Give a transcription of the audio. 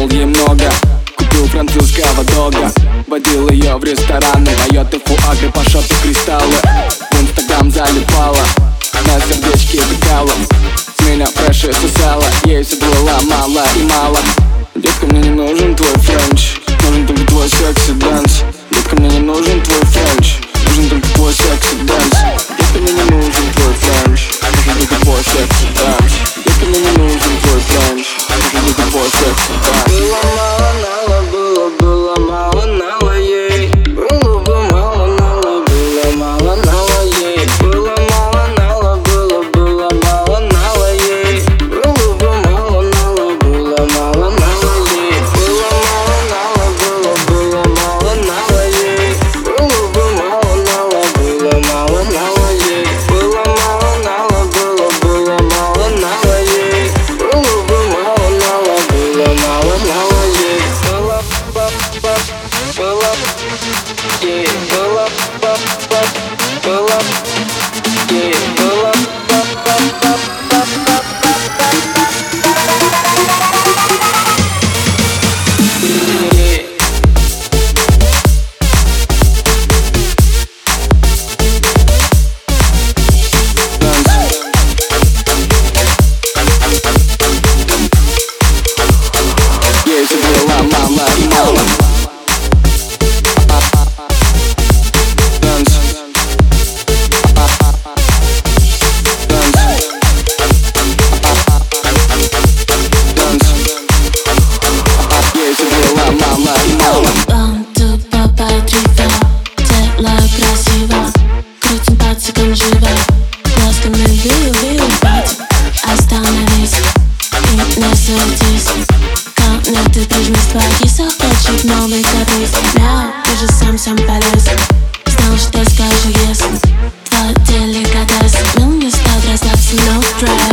мол, делал ей много. Купил французского дога. Водил ее в рестораны. Поет фуагры по шоту кристаллы В инстаграм залипала. На сердечке бегала С меня фреши сосала. Ей все было мало и мало. Детка, мне не нужен твой френч. Нужен только твой sexy dance Детка, мне не нужен твой френч. Нужен только твой секси 15 секунд живо. Останови, убивать, остановись. И не сердись. Ко мне ты прижмись, твои захочет новый каприз. Мяу, ты сам сам полез. Знал, что скажу, если Твой деликатес. Был не стал, расслабься, no stress